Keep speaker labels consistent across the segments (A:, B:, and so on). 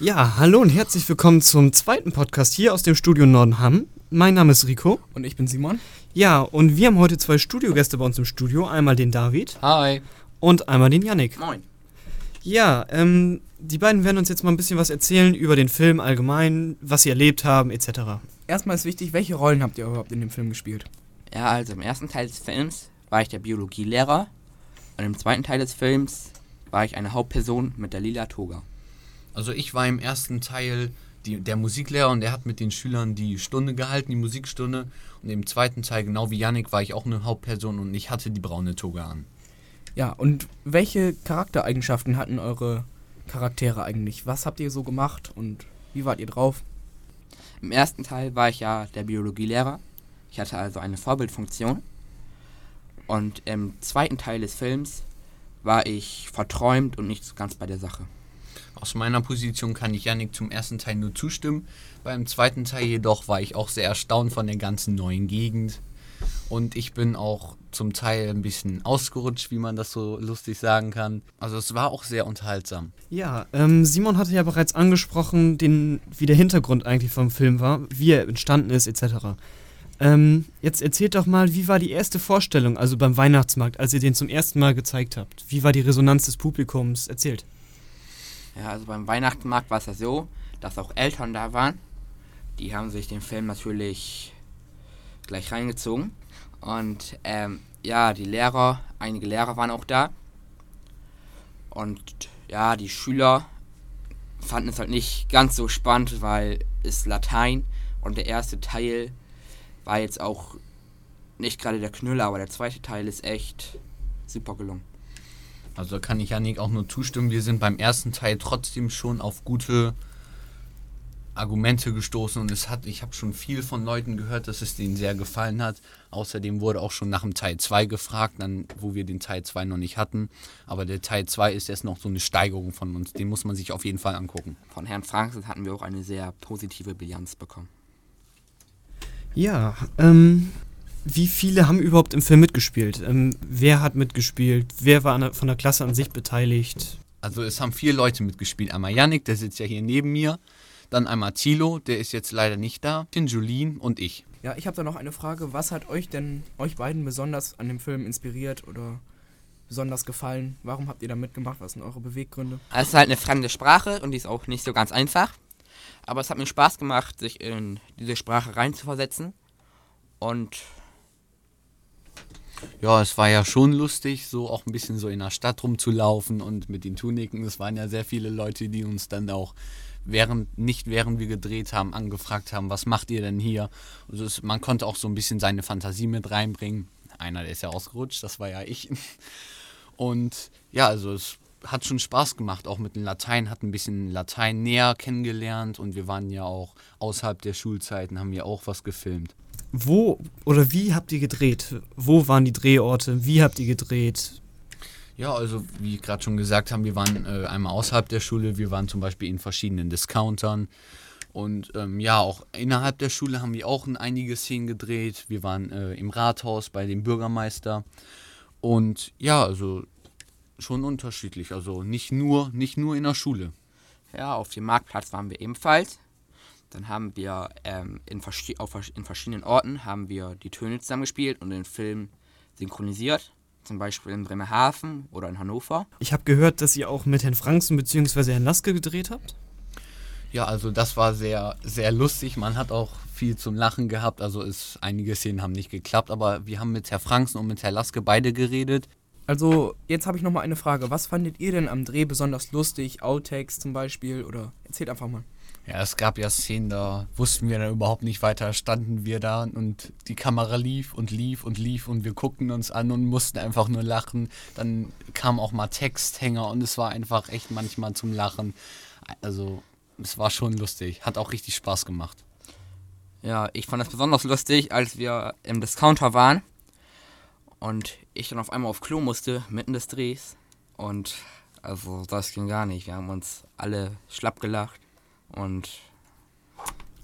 A: Ja, hallo und herzlich willkommen zum zweiten Podcast hier aus dem Studio Nordenham. Mein Name ist Rico.
B: Und ich bin Simon.
A: Ja, und wir haben heute zwei Studiogäste bei uns im Studio. Einmal den David
C: Hi.
A: und einmal den Yannick.
C: Moin.
A: Ja, ähm, die beiden werden uns jetzt mal ein bisschen was erzählen über den Film allgemein, was sie erlebt haben, etc.
B: Erstmal ist wichtig, welche Rollen habt ihr überhaupt in dem Film gespielt?
C: Ja, also im ersten Teil des Films war ich der Biologielehrer und im zweiten Teil des Films war ich eine Hauptperson mit der lila Toga.
D: Also ich war im ersten Teil die, der Musiklehrer und der hat mit den Schülern die Stunde gehalten, die Musikstunde. Und im zweiten Teil, genau wie Yannick, war ich auch eine Hauptperson und ich hatte die braune Toga an.
B: Ja, und welche Charaktereigenschaften hatten eure Charaktere eigentlich? Was habt ihr so gemacht und wie wart ihr drauf?
C: Im ersten Teil war ich ja der Biologielehrer. Ich hatte also eine Vorbildfunktion. Und im zweiten Teil des Films war ich verträumt und nicht so ganz bei der Sache.
D: Aus meiner Position kann ich Yannick zum ersten Teil nur zustimmen. Beim zweiten Teil jedoch war ich auch sehr erstaunt von der ganzen neuen Gegend. Und ich bin auch zum Teil ein bisschen ausgerutscht, wie man das so lustig sagen kann. Also es war auch sehr unterhaltsam.
A: Ja, ähm, Simon hatte ja bereits angesprochen, den, wie der Hintergrund eigentlich vom Film war, wie er entstanden ist, etc. Ähm, jetzt erzählt doch mal, wie war die erste Vorstellung, also beim Weihnachtsmarkt, als ihr den zum ersten Mal gezeigt habt? Wie war die Resonanz des Publikums? Erzählt.
C: Ja, also beim Weihnachtsmarkt war es ja so, dass auch Eltern da waren. Die haben sich den Film natürlich gleich reingezogen. Und ähm, ja, die Lehrer, einige Lehrer waren auch da. Und ja, die Schüler fanden es halt nicht ganz so spannend, weil es Latein und der erste Teil war jetzt auch nicht gerade der Knüller, aber der zweite Teil ist echt super gelungen.
D: Also da kann ich Yannick auch nur zustimmen. Wir sind beim ersten Teil trotzdem schon auf gute Argumente gestoßen und es hat, ich habe schon viel von Leuten gehört, dass es denen sehr gefallen hat. Außerdem wurde auch schon nach dem Teil 2 gefragt, dann, wo wir den Teil 2 noch nicht hatten. Aber der Teil 2 ist erst noch so eine Steigerung von uns. Den muss man sich auf jeden Fall angucken.
C: Von Herrn Franken hatten wir auch eine sehr positive Bilanz bekommen.
A: Ja, ähm, wie viele haben überhaupt im Film mitgespielt? Ähm, wer hat mitgespielt? Wer war der, von der Klasse an sich beteiligt?
D: Also es haben vier Leute mitgespielt. Einmal Yannick, der sitzt ja hier neben mir. Dann einmal Thilo, der ist jetzt leider nicht da. Den Julien und ich.
B: Ja, ich habe da noch eine Frage. Was hat euch denn, euch beiden besonders an dem Film inspiriert oder besonders gefallen? Warum habt ihr da mitgemacht? Was sind eure Beweggründe?
C: Es ist halt eine fremde Sprache und die ist auch nicht so ganz einfach. Aber es hat mir Spaß gemacht, sich in diese Sprache reinzuversetzen. Und
D: Ja, es war ja schon lustig, so auch ein bisschen so in der Stadt rumzulaufen und mit den Tuniken. Es waren ja sehr viele Leute, die uns dann auch während, nicht während wir gedreht haben, angefragt haben, was macht ihr denn hier? Also es, man konnte auch so ein bisschen seine Fantasie mit reinbringen. Einer, der ist ja ausgerutscht, das war ja ich. Und ja, also es hat schon Spaß gemacht, auch mit dem Latein, hat ein bisschen Latein näher kennengelernt und wir waren ja auch außerhalb der Schulzeiten, haben ja auch was gefilmt.
A: Wo oder wie habt ihr gedreht? Wo waren die Drehorte? Wie habt ihr gedreht?
D: Ja, also wie gerade schon gesagt haben, wir waren äh, einmal außerhalb der Schule, wir waren zum Beispiel in verschiedenen Discountern und ähm, ja, auch innerhalb der Schule haben wir auch in einige Szenen gedreht. Wir waren äh, im Rathaus bei dem Bürgermeister und ja, also schon unterschiedlich, also nicht nur, nicht nur in der Schule.
C: ja, auf dem Marktplatz waren wir ebenfalls. Dann haben wir ähm, in, verschi auf, vers- in verschiedenen Orten haben wir die Töne zusammengespielt und den Film synchronisiert. Zum Beispiel in Bremerhaven oder in Hannover.
A: Ich habe gehört, dass ihr auch mit Herrn Franzen bzw. Herrn Laske gedreht habt.
D: Ja, also das war sehr, sehr lustig. Man hat auch viel zum Lachen gehabt. Also ist, einige Szenen haben nicht geklappt, aber wir haben mit Herr Franzen und mit Herr Laske beide geredet.
B: Also, jetzt habe ich noch mal eine Frage. Was fandet ihr denn am Dreh besonders lustig? Outtakes zum Beispiel? Oder erzählt einfach mal.
D: Ja, es gab ja Szenen, da wussten wir dann überhaupt nicht weiter, standen wir da und die Kamera lief und lief und lief und wir guckten uns an und mussten einfach nur lachen. Dann kam auch mal Texthänger und es war einfach echt manchmal zum Lachen. Also, es war schon lustig, hat auch richtig Spaß gemacht.
C: Ja, ich fand das besonders lustig, als wir im Discounter waren und ich dann auf einmal auf Klo musste, mitten des Drehs. Und also das ging gar nicht. Wir haben uns alle schlapp gelacht und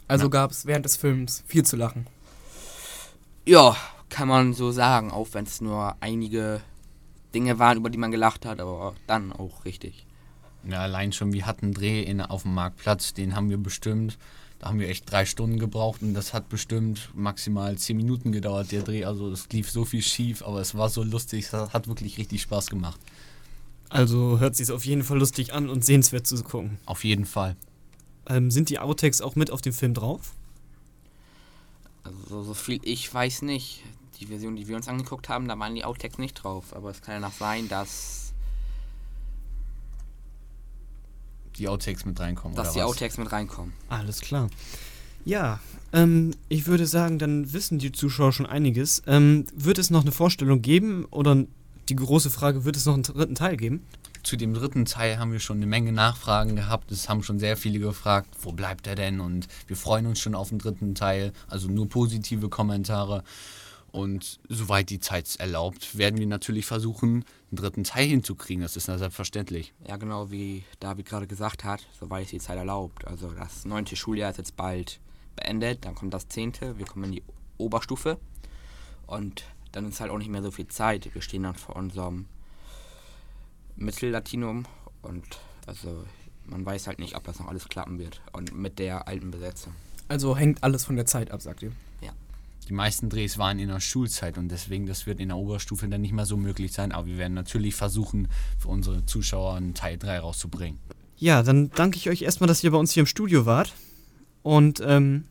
B: Also gab es während des Films viel zu lachen.
C: ja, kann man so sagen, auch wenn es nur einige Dinge waren, über die man gelacht hat, aber dann auch richtig.
D: Ja, allein schon, wir hatten einen Dreh in, auf dem Marktplatz, den haben wir bestimmt. Da haben wir echt drei Stunden gebraucht und das hat bestimmt maximal zehn Minuten gedauert, der Dreh. Also es lief so viel schief, aber es war so lustig, es hat wirklich richtig Spaß gemacht.
A: Also hört sich auf jeden Fall lustig an und sehenswert zu gucken.
D: Auf jeden Fall.
A: Ähm, sind die Outtakes auch mit auf dem Film drauf?
C: Also so viel ich weiß nicht. Die Version, die wir uns angeguckt haben, da waren die Outtakes nicht drauf. Aber es kann ja noch sein, dass,
D: Die Outtakes mit reinkommen.
C: dass
D: oder
C: die
D: was?
C: Outtakes mit reinkommen.
A: Alles klar. Ja, ähm, ich würde sagen, dann wissen die Zuschauer schon einiges. Ähm, wird es noch eine Vorstellung geben oder die große Frage, wird es noch einen dritten Teil geben?
D: Zu dem dritten Teil haben wir schon eine Menge Nachfragen gehabt. Es haben schon sehr viele gefragt, wo bleibt er denn? Und wir freuen uns schon auf den dritten Teil. Also nur positive Kommentare. Und soweit die Zeit es erlaubt, werden wir natürlich versuchen, einen dritten Teil hinzukriegen. Das ist ja selbstverständlich.
C: Ja, genau wie David gerade gesagt hat, soweit es die Zeit erlaubt. Also das neunte Schuljahr ist jetzt bald beendet, dann kommt das zehnte, wir kommen in die Oberstufe und dann ist halt auch nicht mehr so viel Zeit. Wir stehen dann vor unserem Mittellatinum und also man weiß halt nicht, ob das noch alles klappen wird und mit der alten Besetzung.
B: Also hängt alles von der Zeit ab, sagt ihr.
D: Die meisten Drehs waren in der Schulzeit und deswegen, das wird in der Oberstufe dann nicht mehr so möglich sein. Aber wir werden natürlich versuchen, für unsere Zuschauer einen Teil 3 rauszubringen.
A: Ja, dann danke ich euch erstmal, dass ihr bei uns hier im Studio wart. Und ähm,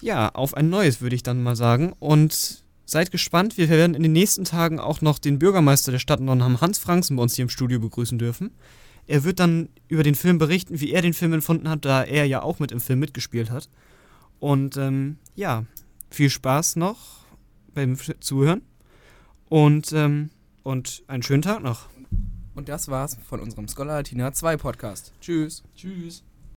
A: ja, auf ein neues würde ich dann mal sagen. Und seid gespannt, wir werden in den nächsten Tagen auch noch den Bürgermeister der Stadt Nonnham, Hans Franzen, bei uns hier im Studio begrüßen dürfen. Er wird dann über den Film berichten, wie er den Film empfunden hat, da er ja auch mit im Film mitgespielt hat. Und ähm, ja, viel Spaß noch beim Zuhören. Und, ähm, und einen schönen Tag noch.
B: Und das war's von unserem Scholar Latina 2 Podcast. Tschüss.
D: Tschüss.